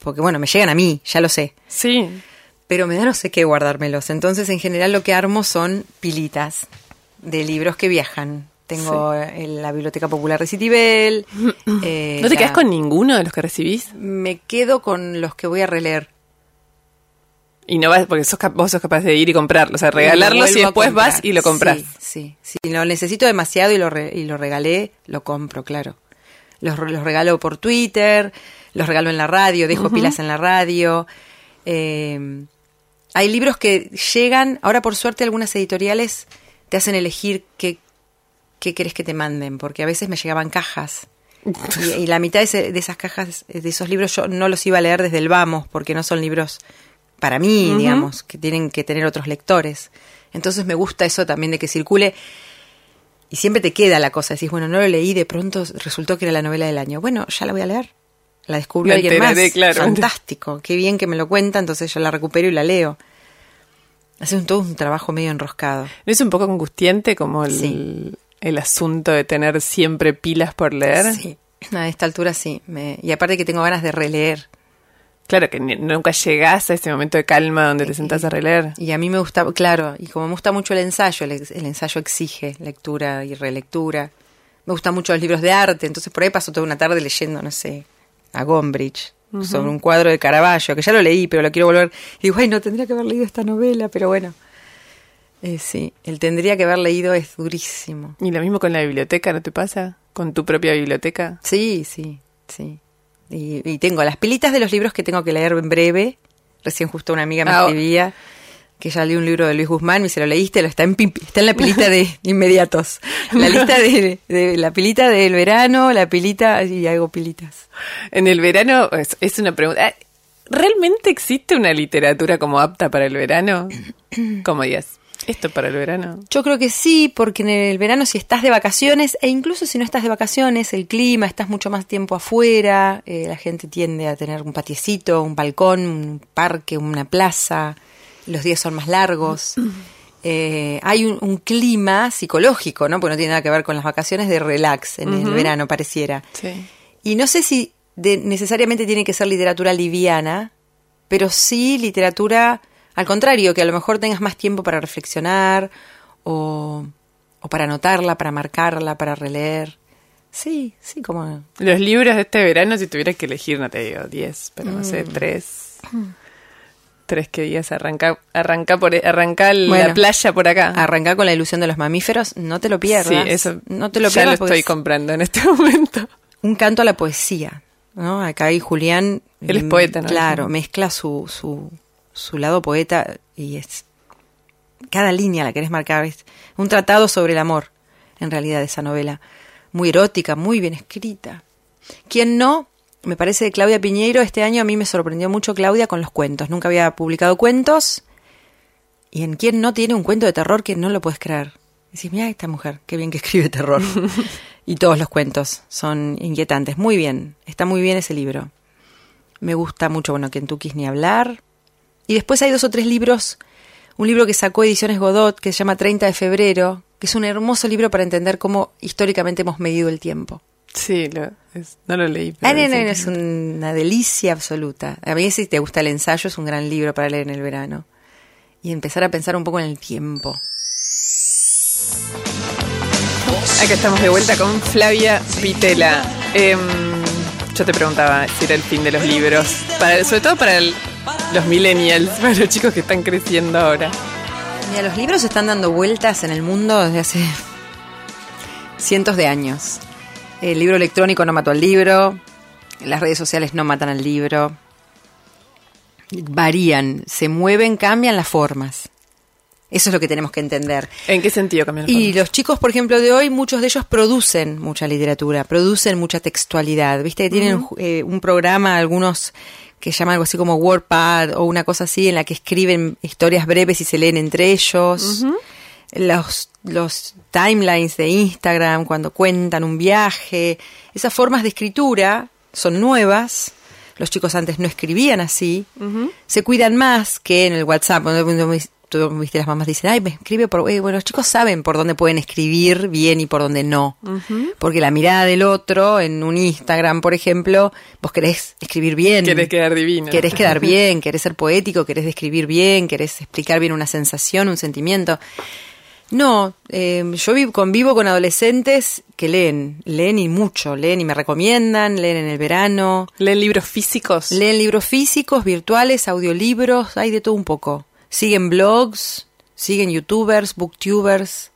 porque bueno, me llegan a mí, ya lo sé. Sí. Pero me da no sé qué guardármelos. Entonces, en general, lo que armo son pilitas de libros que viajan. Tengo la Biblioteca Popular de Citibel. Eh, ¿No te quedas con ninguno de los que recibís? Me quedo con los que voy a releer. Y no vas, porque sos, vos sos capaz de ir y comprarlos, o sea, regalarlos y después vas y lo compras. Sí, sí. Si lo necesito demasiado y lo, y lo regalé, lo compro, claro. Los, los regalo por Twitter, los regalo en la radio, dejo pilas en la radio. Eh, hay libros que llegan, ahora por suerte algunas editoriales te hacen elegir qué, qué querés que te manden, porque a veces me llegaban cajas. Y, la mitad de, esas cajas, de esos libros, yo no los iba a leer desde el vamos, porque no son libros para mí, digamos, que tienen que tener otros lectores. Entonces me gusta eso también de que circule. Y siempre te queda la cosa, decís, bueno, no lo leí, de pronto resultó que era la novela del año. Bueno, ya la voy a leer la descubrió alguien más. Fantástico, qué bien que me lo cuenta, entonces yo la recupero y la leo. Hace un, todo un trabajo medio enroscado. ¿No es un poco angustiante como el, el asunto de tener siempre pilas por leer? Sí, a esta altura sí. y aparte que tengo ganas de releer. Claro, que nunca llegás a ese momento de calma donde te sentás a releer. Y a mí me gusta, claro, y como me gusta mucho el ensayo, el, el ensayo exige lectura y relectura. Me gustan mucho los libros de arte, entonces por ahí paso toda una tarde leyendo, no sé, a Gombrich sobre un cuadro de Caravaggio, que ya lo leí, pero lo quiero volver. Y digo, ay, no tendría que haber leído esta novela, pero bueno. Eh, sí, el tendría que haber leído es durísimo. ¿Y lo mismo con la biblioteca, no te pasa? ¿Con tu propia biblioteca? Sí, sí, sí. Y, tengo las pilitas de los libros que tengo que leer en breve. Recién justo una amiga me ah, escribía que ya leí un libro de Luis Guzmán y se lo leíste, lo está en, está en la pilita de inmediatos. La lista de, la pilita del verano, la pilita y hago pilitas. En el verano es, una pregunta. ¿Realmente existe una literatura como apta para el verano? ¿Cómo digas? ¿Esto para el verano? Yo creo que sí, porque en el verano si estás de vacaciones, e incluso si no estás de vacaciones, el clima, estás mucho más tiempo afuera, eh, la gente tiende a tener un patiecito, un balcón, un parque, una plaza, los días son más largos. Eh, hay un, clima psicológico, ¿no? Porque no tiene nada que ver con las vacaciones de relax en el verano, pareciera. Y no sé si necesariamente tiene que ser literatura liviana, pero sí literatura, al contrario, que a lo mejor tengas más tiempo para reflexionar o, o para anotarla, para marcarla, para releer. Sí, sí, como... Los libros de este verano, si tuvieras que elegir, no te digo 10, pero no sé, 3. Mm tres que días arranca, arranca por arranca la playa por acá. Arranca con la ilusión de los mamíferos, no te lo pierdas. Sí, eso no te lo ya lo estoy comprando en este momento. Un canto a la poesía, ¿no? Acá hay Julián. Él es mm, poeta, ¿no? Claro, mezcla su, su, su lado poeta y es cada línea la querés marcar. Es un tratado sobre el amor, en realidad, esa novela. Muy erótica, muy bien escrita. Quien no me parece que Claudia Piñeiro este año a mí me sorprendió mucho Claudia con los cuentos. Nunca había publicado cuentos. Y en quién no tiene un cuento de terror que no lo puedes creer. Decís, mira esta mujer, qué bien que escribe terror. y todos los cuentos son inquietantes. Muy bien, está muy bien ese libro. Me gusta mucho, bueno, Kentucky ni hablar. Y después hay dos o tres libros. Un libro que sacó Ediciones Godot que se llama 30 de febrero, que es un hermoso libro para entender cómo históricamente hemos medido el tiempo. Sí, no lo leí. Ah, es una delicia absoluta. A mí si te gusta el ensayo es un gran libro para leer en el verano. Y empezar a pensar un poco en el tiempo. Acá estamos de vuelta con Flavia Pitela. Em, yo te preguntaba si era el fin de los libros, para, sobre todo para los millennials, para los chicos que están creciendo ahora. Mira, los libros están dando vueltas en el mundo desde hace cientos de años. El libro electrónico no mató al libro, las redes sociales no matan al libro. Varían, se mueven, cambian las formas. Eso es lo que tenemos que entender. ¿En qué sentido cambian? Y los chicos, por ejemplo, de hoy, muchos de ellos producen mucha literatura, producen mucha textualidad. Viste que tienen eh, un programa, algunos que llaman algo así como WordPad o una cosa así, en la que escriben historias breves y se leen entre ellos. Los, los timelines de Instagram, cuando cuentan un viaje. Esas formas de escritura son nuevas. Los chicos antes no escribían así, se cuidan más que en el WhatsApp tú viste las mamás dicen, ay, me escribe por... bueno, los chicos saben por dónde pueden escribir bien y por dónde no. Porque la mirada del otro en un Instagram, por ejemplo, vos querés escribir bien. Querés quedar divino. Querés quedar bien, querés ser poético, querés describir bien, querés explicar bien una sensación, un sentimiento. No, eh, yo convivo con adolescentes que leen, leen y mucho, leen y me recomiendan, leen en el verano. ¿Leen libros físicos? Leen libros físicos, virtuales, audiolibros, hay de todo un poco siguen blogs, siguen youtubers, booktubers.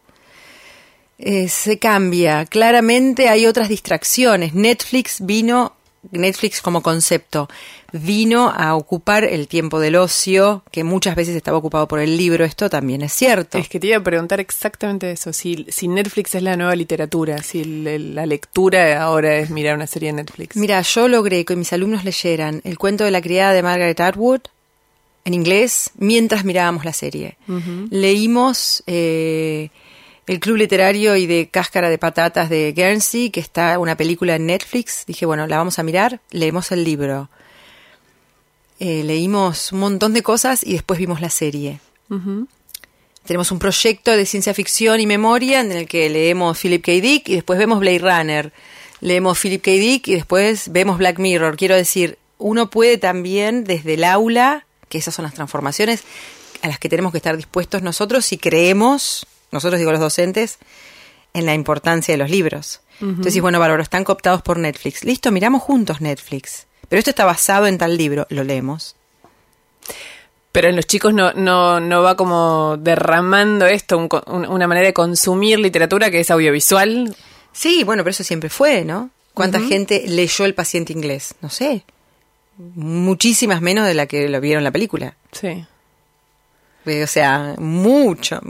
Eh, se cambia. Claramente hay otras distracciones. Netflix vino, Netflix como concepto, vino a ocupar el tiempo del ocio, que muchas veces estaba ocupado por el libro. Esto también es cierto. Es que te iba a preguntar exactamente eso. Si, si Netflix es la nueva literatura, si la lectura ahora es mirar una serie de Netflix. Mira, yo logré que mis alumnos leyeran El cuento de la criada de Margaret Atwood, en inglés mientras mirábamos la serie. Leímos eh, El Club Literario y de Cáscara de Patatas de Guernsey, que está una película en Netflix. Dije, bueno, la vamos a mirar, leemos el libro. Eh, leímos un montón de cosas y después vimos la serie. Tenemos un proyecto de ciencia ficción y memoria en el que leemos Philip K. Dick y después vemos Blade Runner. Leemos Philip K. Dick y después vemos Black Mirror. Quiero decir, uno puede también desde el aula que esas son las transformaciones a las que tenemos que estar dispuestos nosotros si creemos, nosotros digo los docentes, en la importancia de los libros. Entonces, bueno, Bárbaro, están cooptados por Netflix. Listo, miramos juntos Netflix. Pero esto está basado en tal libro, lo leemos. Pero en los chicos no, no, no va como derramando esto, una manera de consumir literatura que es audiovisual. Sí, bueno, pero eso siempre fue, ¿no? ¿Cuánta gente leyó El paciente inglés? No sé muchísimas menos de la que lo vieron en la película. Sí. O sea, mucho.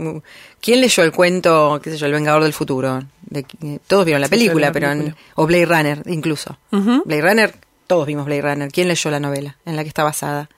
¿Quién leyó el cuento, qué sé yo, El Vengador del Futuro? De, todos vieron la película, pero o Blade Runner incluso. Blade Runner, todos vimos Blade Runner. ¿Quién leyó la novela en la que está basada?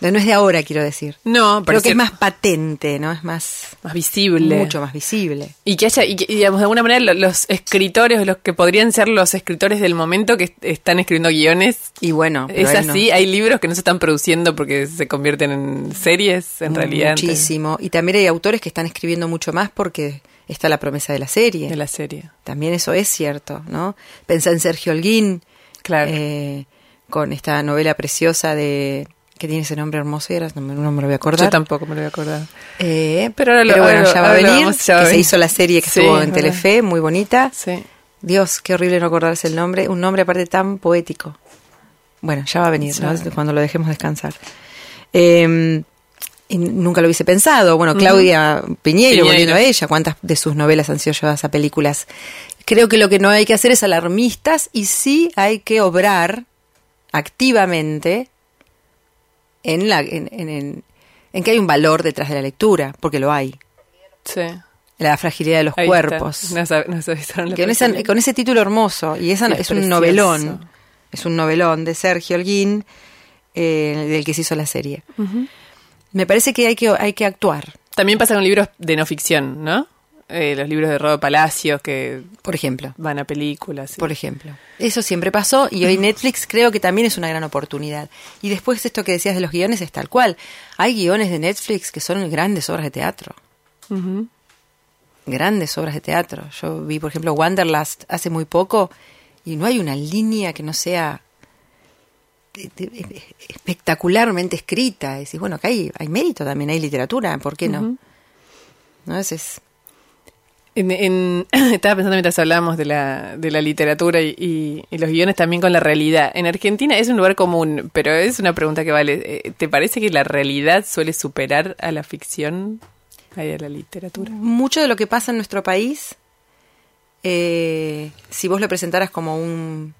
No es de ahora, quiero decir. No, pero que es más patente, ¿no? Es más... Más visible. Mucho más visible. Y que haya, y digamos, de alguna manera los escritores, los que podrían ser los escritores del momento que están escribiendo guiones. Y bueno. Es así, hay libros que no se están produciendo porque se convierten en series, en realidad. Muchísimo. Y también hay autores que están escribiendo mucho más porque está la promesa de la serie. De la serie. También eso es cierto, ¿no? Pensá en Sergio Holguín. Claro. Eh, con esta novela preciosa de que tiene ese nombre hermoso y ahora no, me lo voy a acordar. Yo tampoco me lo voy a acordar. Eh, pero ahora lo, bueno, ya va a venir, que se hizo la serie que estuvo en Telefe, muy bonita. Sí. Dios, qué horrible no acordarse el nombre, un nombre aparte tan poético. Bueno, ya va a venir, cuando lo dejemos descansar. Eh, y nunca lo hubiese pensado. Bueno, Claudia Piñero, volviendo a ella, cuántas de sus novelas han sido llevadas a películas. Creo que lo que no hay que hacer es alarmistas y sí hay que obrar activamente en, la, en, en, que hay un valor detrás de la lectura, porque lo hay. Sí. La fragilidad de los cuerpos. con, ese título hermoso, y esa es, un novelón, es un novelón de Sergio Holguín, eh, del que se hizo la serie. Me parece que hay, que hay que actuar. También pasa con libros de no ficción, ¿no? Eh, los libros de Rodo Palacios que por ejemplo van a películas por ejemplo eso siempre pasó y hoy Netflix creo que también es una gran oportunidad y después esto que decías de los guiones es tal cual hay guiones de Netflix que son grandes obras de teatro grandes obras de teatro. Yo vi, por ejemplo, Wanderlust hace muy poco y no hay una línea que no sea espectacularmente escrita. Y decís, bueno, acá hay, hay mérito también, hay literatura, ¿por qué no? ¿No? es en, estaba pensando mientras hablábamos de la, de la literatura y, los guiones también con la realidad. En Argentina es un lugar común, pero es una pregunta que vale. Eh, ¿Te parece que la realidad suele superar a la ficción a la literatura? Mucho de lo que pasa en nuestro país, eh, si vos lo presentaras como un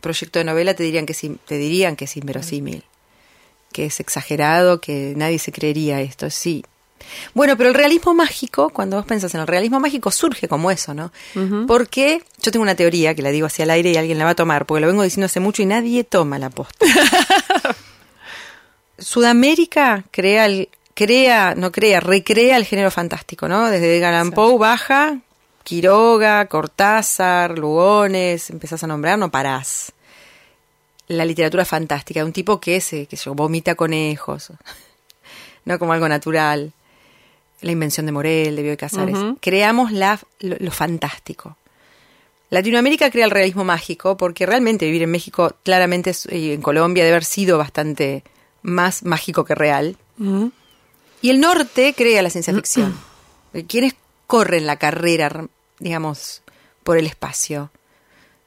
proyecto de novela, te dirían que, te dirían que es inverosímil, que es exagerado, que nadie se creería esto. Sí, bueno, pero el realismo mágico, cuando vos pensás en el realismo mágico, surge como eso, ¿no? Porque yo tengo una teoría que la digo hacia el aire y alguien la va a tomar, porque lo vengo diciendo hace mucho y nadie toma la posta. Sudamérica crea, el, crea, no crea, recrea el género fantástico, ¿no? Desde Edgar Poe baja, Quiroga, Cortázar, Lugones, empezás a nombrar, no parás. La literatura fantástica, un tipo que se, que se vomita conejos, no como algo natural la invención de Morel, de Bioy Casares. Creamos la, lo, fantástico. Latinoamérica crea el realismo mágico porque realmente vivir en México, claramente y en Colombia, debe haber sido bastante más mágico que real. Y el norte crea la ciencia ficción. ¿Quiénes corren la carrera, digamos, por el espacio?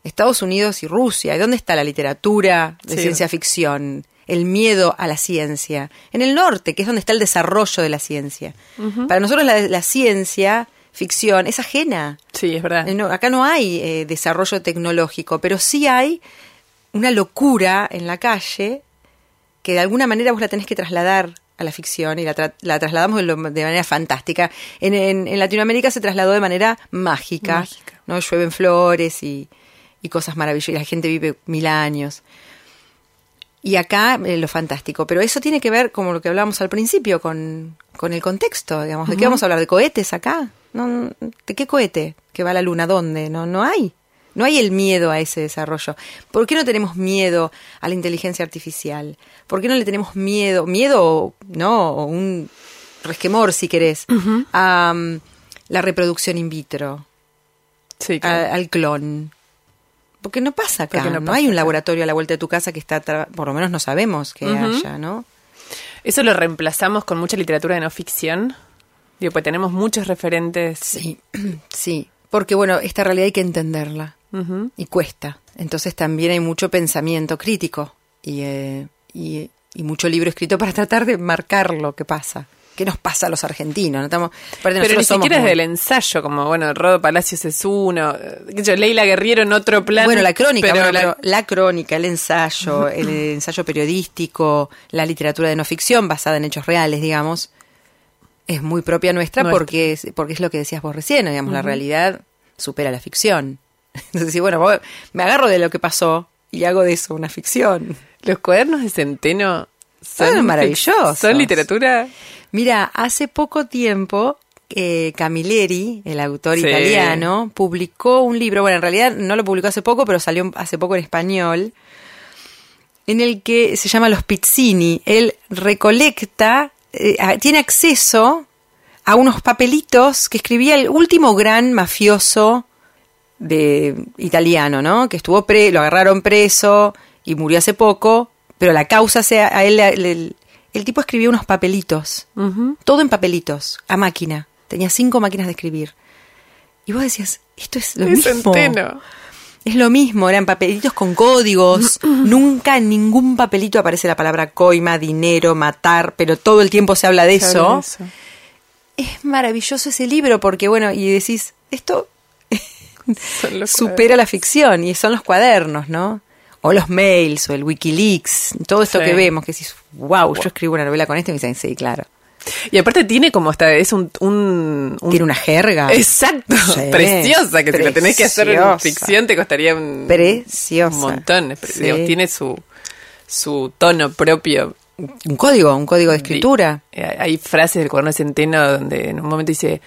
Estados Unidos y Rusia. ¿Y dónde está la literatura de ciencia ficción? El miedo a la ciencia. En el norte, que es donde está el desarrollo de la ciencia. Para nosotros la, ciencia ficción es ajena. Sí, es verdad. Acá no hay eh, desarrollo tecnológico, pero sí hay una locura en la calle que de alguna manera vos la tenés que trasladar a la ficción y la, trasladamos de, manera fantástica. En, Latinoamérica se trasladó de manera mágica, ¿no? Llueven flores y, y cosas maravillosas, y la gente vive mil años. Y acá eh, lo fantástico. Pero eso tiene que ver, como lo que hablábamos al principio, con, el contexto, digamos. ¿De qué vamos a hablar? ¿De cohetes acá? No, ¿De qué cohete? ¿Que va a la luna? ¿Dónde? No, no hay. No hay el miedo a ese desarrollo. ¿Por qué no tenemos miedo a la inteligencia artificial? ¿Por qué no le tenemos miedo, miedo, no, o un resquemor, si querés, a mm, la reproducción in vitro? Sí, al clon. Porque no pasa acá. No, hay un laboratorio a la vuelta de tu casa que está, por lo menos no sabemos que haya, ¿no? Eso lo reemplazamos con mucha literatura de no ficción. Digo, pues tenemos muchos referentes. Sí, sí. Porque bueno, esta realidad hay que entenderla. Y cuesta. Entonces también hay mucho pensamiento crítico y, eh, y, y mucho libro escrito para tratar de marcar lo que pasa. ¿Qué nos pasa a los argentinos? ¿No? Estamos, pero ni siquiera es del ensayo, como, bueno, Rodo Palacios es uno, yo, Leila Guerriero en otro plano. Bueno, la crónica, la... crónica, el ensayo, el ensayo periodístico, la literatura de no ficción basada en hechos reales, digamos, es muy propia nuestra, porque es, porque es lo que decías vos recién, digamos, la realidad supera la ficción. Entonces, bueno, me agarro de lo que pasó y hago de eso una ficción. Los cuadernos de Centeno son maravillosos. Son literatura Mira, hace poco tiempo eh, Camilleri, el autor italiano, publicó un libro, bueno, en realidad no lo publicó hace poco, pero salió hace poco en español, en el que se llama Los Pizzini. Él recolecta, eh, tiene acceso a unos papelitos que escribía el último gran mafioso de italiano, ¿no? Que estuvo pre, lo agarraron preso y murió hace poco, pero la causa sea a él le, el tipo escribía unos papelitos, todo en papelitos, a máquina. Tenía cinco máquinas de escribir. Y vos decías, esto es lo mismo. Es lo mismo, eran papelitos con códigos. Nunca en ningún papelito aparece la palabra coima, dinero, matar, pero todo el tiempo se habla de eso. Es maravilloso ese libro porque, bueno, y decís, esto supera la ficción y son los cuadernos, ¿no? O los mails, o el Wikileaks, todo esto que vemos, que decís, wow, yo escribo una novela con esto y me dicen, sí, claro. Y aparte tiene como hasta, es un... tiene una jerga. Exacto, preciosa, que si la tenés que hacer en ficción te costaría un, preciosa. un montón. tiene su, su tono propio. Un código, un código de escritura. hay frases del cuaderno de centeno donde en un momento dice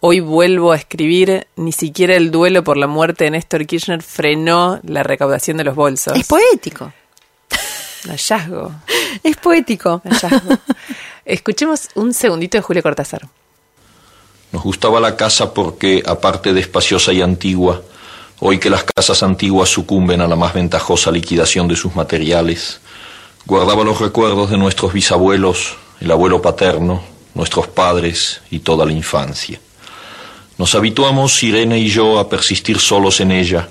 Hoy vuelvo a escribir, ni siquiera el duelo por la muerte de Néstor Kirchner frenó la recaudación de los bolsos. Es poético. hallazgo. Es poético. Escuchemos un segundito de Julio Cortázar. Nos gustaba la casa porque, aparte de espaciosa y antigua, hoy que las casas antiguas sucumben a la más ventajosa liquidación de sus materiales, guardaba los recuerdos de nuestros bisabuelos, el abuelo paterno, nuestros padres y toda la infancia. Nos habituamos, Irene y yo, a persistir solos en ella,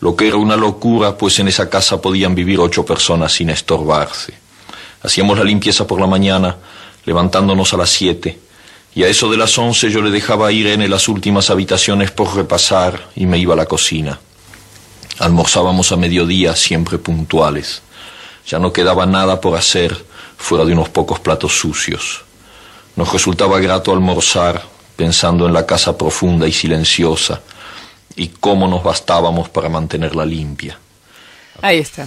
lo que era una locura, pues en esa casa podían vivir ocho personas sin estorbarse. Hacíamos la limpieza por la mañana, levantándonos a las siete, y a eso de las once yo le dejaba a Irene las últimas habitaciones por repasar y me iba a la cocina. Almorzábamos a mediodía, siempre puntuales. Ya no quedaba nada por hacer fuera de unos pocos platos sucios. Nos resultaba grato almorzar pensando en la casa profunda y silenciosa y cómo nos bastábamos para mantenerla limpia. Ahí está.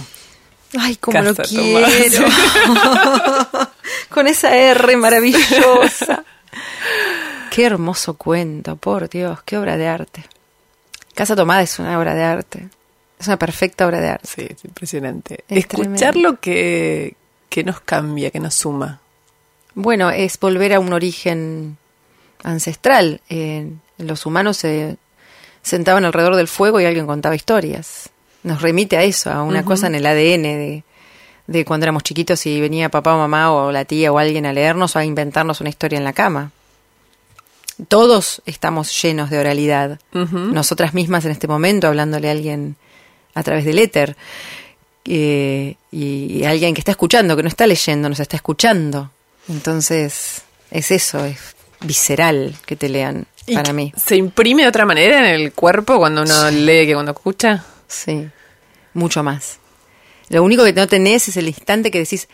Ay, cómo lo quiero. Con esa R maravillosa. Qué hermoso cuento, por Dios, qué obra de arte. Casa Tomada es una obra de arte. Es una perfecta obra de arte. Sí, es impresionante. Escuchar lo que, que nos cambia, que nos suma. Bueno, es volver a un origen ancestral. los humanos se sentaban alrededor del fuego y alguien contaba historias. Nos remite a eso, a una cosa en el ADN de, de cuando éramos chiquitos y venía papá o mamá o la tía o alguien a leernos o a inventarnos una historia en la cama. Todos estamos llenos de oralidad. Nosotras mismas en este momento, hablándole a alguien a través del éter. Eh, y, alguien que está escuchando, que no está leyendo, nos está escuchando. Entonces, es eso, es visceral que te lean para mí. ¿Se imprime de otra manera en el cuerpo cuando uno lee que cuando escucha? Sí, mucho más. Lo único que no tenés es el instante que decís,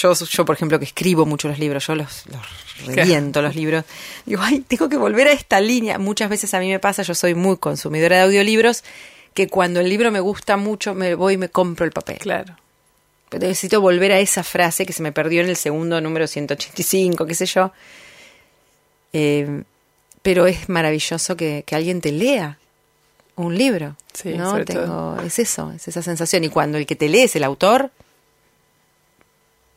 yo, yo por ejemplo, que escribo mucho los libros, yo los, los reviento los libros, digo, ay, tengo que volver a esta línea. Muchas veces a mí me pasa, yo soy muy consumidora de audiolibros, que cuando el libro me gusta mucho, me voy y me compro el papel. Claro. Pero necesito volver a esa frase que se me perdió en el segundo número 185, qué sé yo. Eh, pero es maravilloso que, alguien te lea un libro. Sí, ¿no? Tengo, es eso, es esa sensación. Y cuando el que te lee es el autor,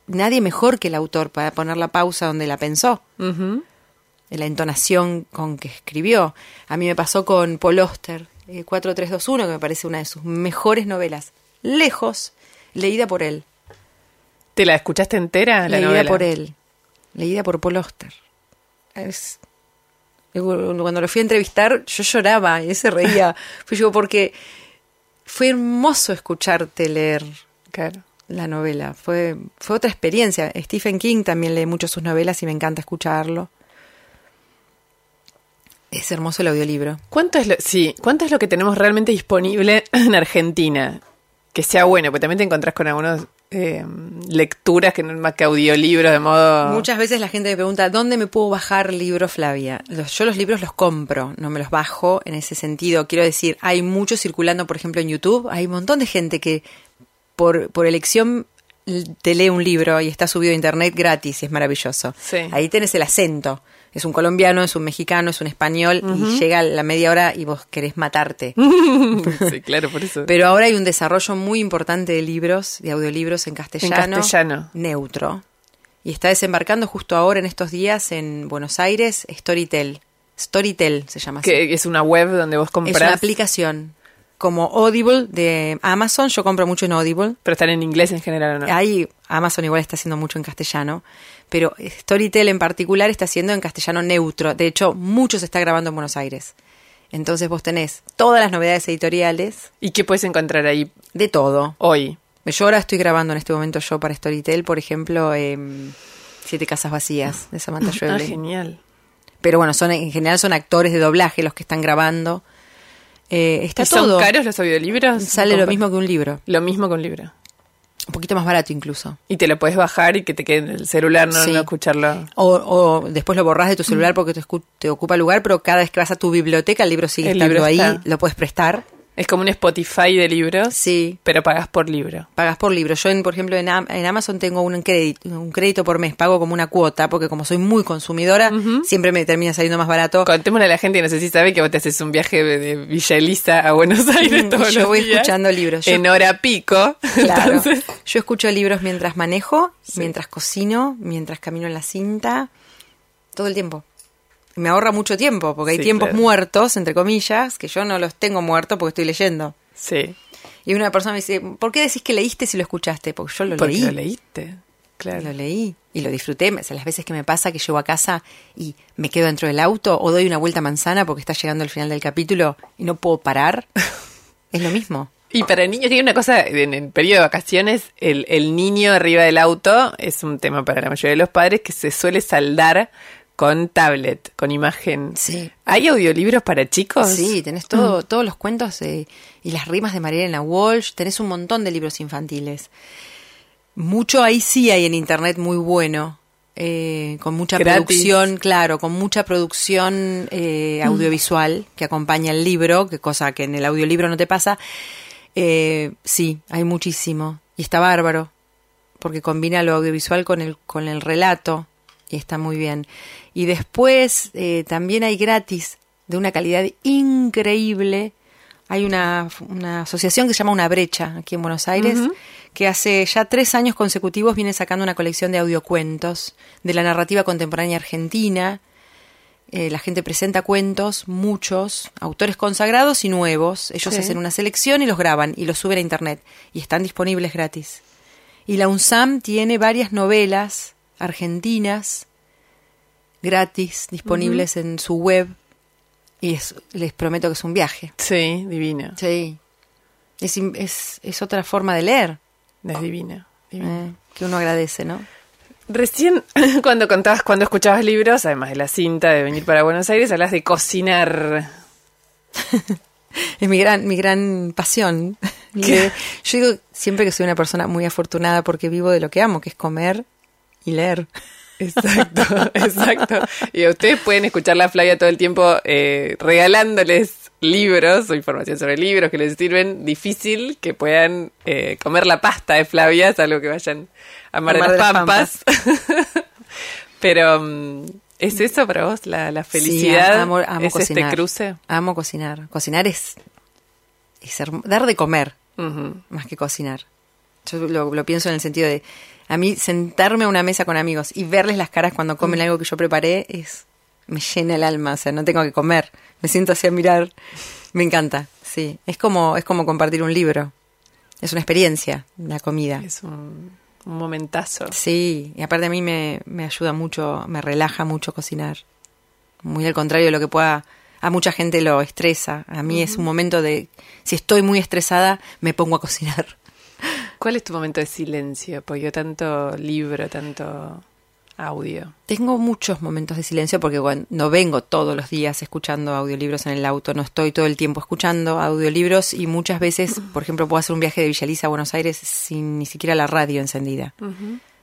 nadie mejor que el autor para poner la pausa donde la pensó. La entonación con que escribió. A mí me pasó con Paul Oster, 4321, eh, que me parece una de sus mejores novelas. Lejos, leída por él. ¿Te la escuchaste entera, la leída por él. Leída por Paul Oster. Es, cuando lo fui a entrevistar, yo lloraba y se reía. Fui yo porque fue hermoso escucharte leer. Claro la novela. Fue, fue otra experiencia. Stephen King también lee mucho sus novelas y me encanta escucharlo. Es hermoso el audiolibro. ¿Cuánto es lo, sí, ¿cuánto es lo que tenemos realmente disponible en Argentina? Que sea bueno, porque también te encontrás con algunas eh, lecturas que no más que audiolibros de modo... Muchas veces la gente me pregunta, ¿dónde me puedo bajar libros, Flavia? yo los libros los compro, no me los bajo en ese sentido. Quiero decir, hay muchos circulando, por ejemplo, en YouTube. Hay un montón de gente que por, por elección te lee un libro y está subido a internet gratis y es maravilloso. Ahí tenés el acento. Es un colombiano, es un mexicano, es un español y llega la media hora y vos querés matarte. sí, claro, por eso. Pero ahora hay un desarrollo muy importante de libros, de audiolibros en castellano. En castellano. Neutro. Y está desembarcando justo ahora en estos días en Buenos Aires Storytel. Storytel se llama así. Que es una web donde vos compras. Es una aplicación como Audible de Amazon. Yo compro mucho en Audible. Pero están en inglés en general, ¿no? Ahí Amazon igual está haciendo mucho en castellano. Pero Storytel en particular está haciendo en castellano neutro. De hecho, mucho se está grabando en Buenos Aires. Entonces vos tenés todas las novedades editoriales. ¿Y qué puedes encontrar ahí? De todo. Hoy. Yo ahora estoy grabando en este momento yo para Storytel, por ejemplo, em, Siete Casas Vacías de Samantha Schweblin. Ah, genial. Pero bueno, son en general son actores de doblaje los que están grabando. Eh, está ¿Son caros los audiolibros? Sale lo mismo que un libro. Lo mismo que un libro. Un poquito más barato incluso. Y te lo puedes bajar y que te quede en el celular, no, escucharlo. O, después lo borras de tu celular porque te, te, ocupa lugar, pero cada vez que vas a tu biblioteca el libro sigue estando ahí, lo puedes prestar. Es como un Spotify de libros. Sí. Pero pagas por libro. Pagas por libro. Yo, en, por ejemplo, en, Amazon tengo un crédito, un crédito por mes. Pago como una cuota, porque como soy muy consumidora, siempre me termina saliendo más barato. Contémosle a la gente no sé si sabe que vos te haces un viaje de Villa Elisa a Buenos Aires todos Yo voy escuchando libros. en hora pico. Claro. Yo escucho libros mientras manejo, mientras cocino, mientras camino en la cinta. Todo el tiempo. Me ahorra mucho tiempo, porque hay tiempos muertos, entre comillas, que yo no los tengo muertos porque estoy leyendo. Sí. Y una persona me dice, ¿por qué decís que leíste si lo escuchaste? Porque yo lo porque leí. lo leíste. Claro. Lo leí y lo disfruté. O sea, las veces que me pasa que llego a casa y me quedo dentro del auto o doy una vuelta manzana porque está llegando el final del capítulo y no puedo parar, es lo mismo. Y para niños, hay una cosa, en el periodo de vacaciones, el, el niño arriba del auto es un tema para la mayoría de los padres que se suele saldar con tablet, con imagen. Sí. ¿Hay audiolibros para chicos? Sí, tenés todo, todos los cuentos y las rimas de Marielena Walsh, tenés un montón de libros infantiles. Mucho ahí sí hay en internet muy bueno, eh, con mucha producción, claro, con mucha producción eh, audiovisual que acompaña el libro, que cosa que en el audiolibro no te pasa. Eh, sí, hay muchísimo y está bárbaro porque combina lo audiovisual con el con el relato está muy bien. Y después eh, también hay gratis de una calidad increíble. Hay una, una, asociación que se llama Una Brecha aquí en Buenos Aires, que hace ya tres años consecutivos viene sacando una colección de audiocuentos de la narrativa contemporánea argentina. Eh, la gente presenta cuentos, muchos, autores consagrados y nuevos. Ellos hacen una selección y los graban y los suben a internet y están disponibles gratis. Y la UNSAM tiene varias novelas argentinas gratis disponibles en su web y les prometo que es un viaje. Sí, divina. Sí. Es, es, es otra forma de leer. Es divina. Eh, que uno agradece, ¿no? Recién, cuando contabas, cuando escuchabas libros, además de la cinta de venir para Buenos Aires, hablas de cocinar. es mi gran, mi gran pasión. yo digo siempre que soy una persona muy afortunada porque vivo de lo que amo, que es comer y leer. Exacto, exacto. Y ustedes pueden escuchar la Flavia todo el tiempo eh, regalándoles libros o información sobre libros que les sirven. Difícil que puedan eh, comer la pasta de Flavia, es algo que vayan a Mar, de las Pampas. Pero, mm, ¿es eso para vos la, felicidad? amo, amo ¿Es cocinar. este cruce? Amo cocinar. Cocinar es, dar de comer, más que cocinar. Yo lo pienso en el sentido de a mí sentarme a una mesa con amigos y verles las caras cuando comen mm. algo que yo preparé es me llena el alma, o sea, no tengo que comer, me siento así a mirar, me encanta, sí, es como es como compartir un libro, es una experiencia la comida. Es un, momentazo. Sí, y aparte a mí me, me ayuda mucho, me relaja mucho cocinar, muy al contrario de lo que pueda a mucha gente lo estresa. A mí es un momento de, si estoy muy estresada, me pongo a cocinar. ¿Cuál es tu momento de silencio? Porque yo tanto libro, tanto audio. Tengo muchos momentos de silencio porque no vengo todos los días escuchando audiolibros en el auto, no estoy todo el tiempo escuchando audiolibros y muchas veces, por ejemplo, puedo hacer un viaje de Villaliza a Buenos Aires sin ni siquiera la radio encendida.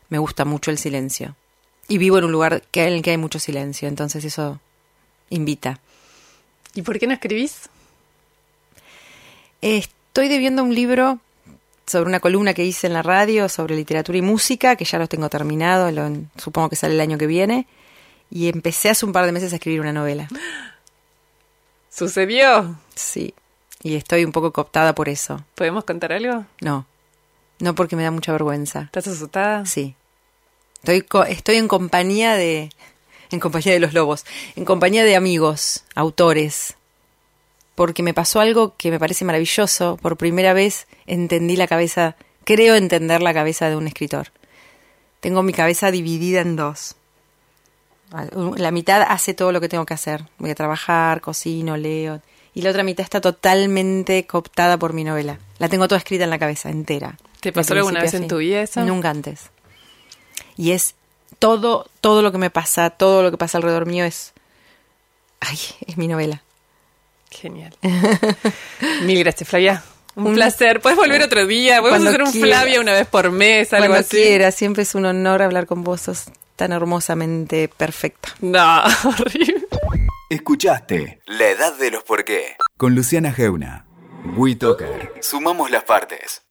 Me gusta mucho el silencio. Y vivo en un lugar que, en el que hay mucho silencio, entonces eso invita. ¿Y por qué no escribís? Estoy debiendo un libro sobre una columna que hice en la radio sobre literatura y música, que ya lo tengo terminado, lo, supongo que sale el año que viene, y empecé hace un par de meses a escribir una novela. ¿Sucedió? Sí, y estoy un poco cooptada por eso. ¿Podemos contar algo? No, no porque me da mucha vergüenza. ¿Estás asustada? Sí. Estoy, estoy en compañía de... En compañía de los lobos, en compañía de amigos, autores, porque me pasó algo que me parece maravilloso. Por primera vez entendí la cabeza, creo entender la cabeza de un escritor. Tengo mi cabeza dividida en dos. La mitad hace todo lo que tengo que hacer. Voy a trabajar, cocino, leo. Y la otra mitad está totalmente cooptada por mi novela. La tengo toda escrita en la cabeza, entera. ¿Te pasó alguna vez en tu vida eso? Nunca antes. Y es todo, todo lo que me pasa, todo lo que pasa alrededor mío es... Ay, es mi novela. Genial. Mil gracias, Flavia. Un, placer. Puedes volver otro día. Podemos hacer un Flavia una vez por mes, algo Cuando así. quiera. Siempre es un honor hablar con vos. Sos tan hermosamente perfecta. No, horrible. Escuchaste La Edad de los Por qué con Luciana Geuna. WeToker. Sumamos las partes.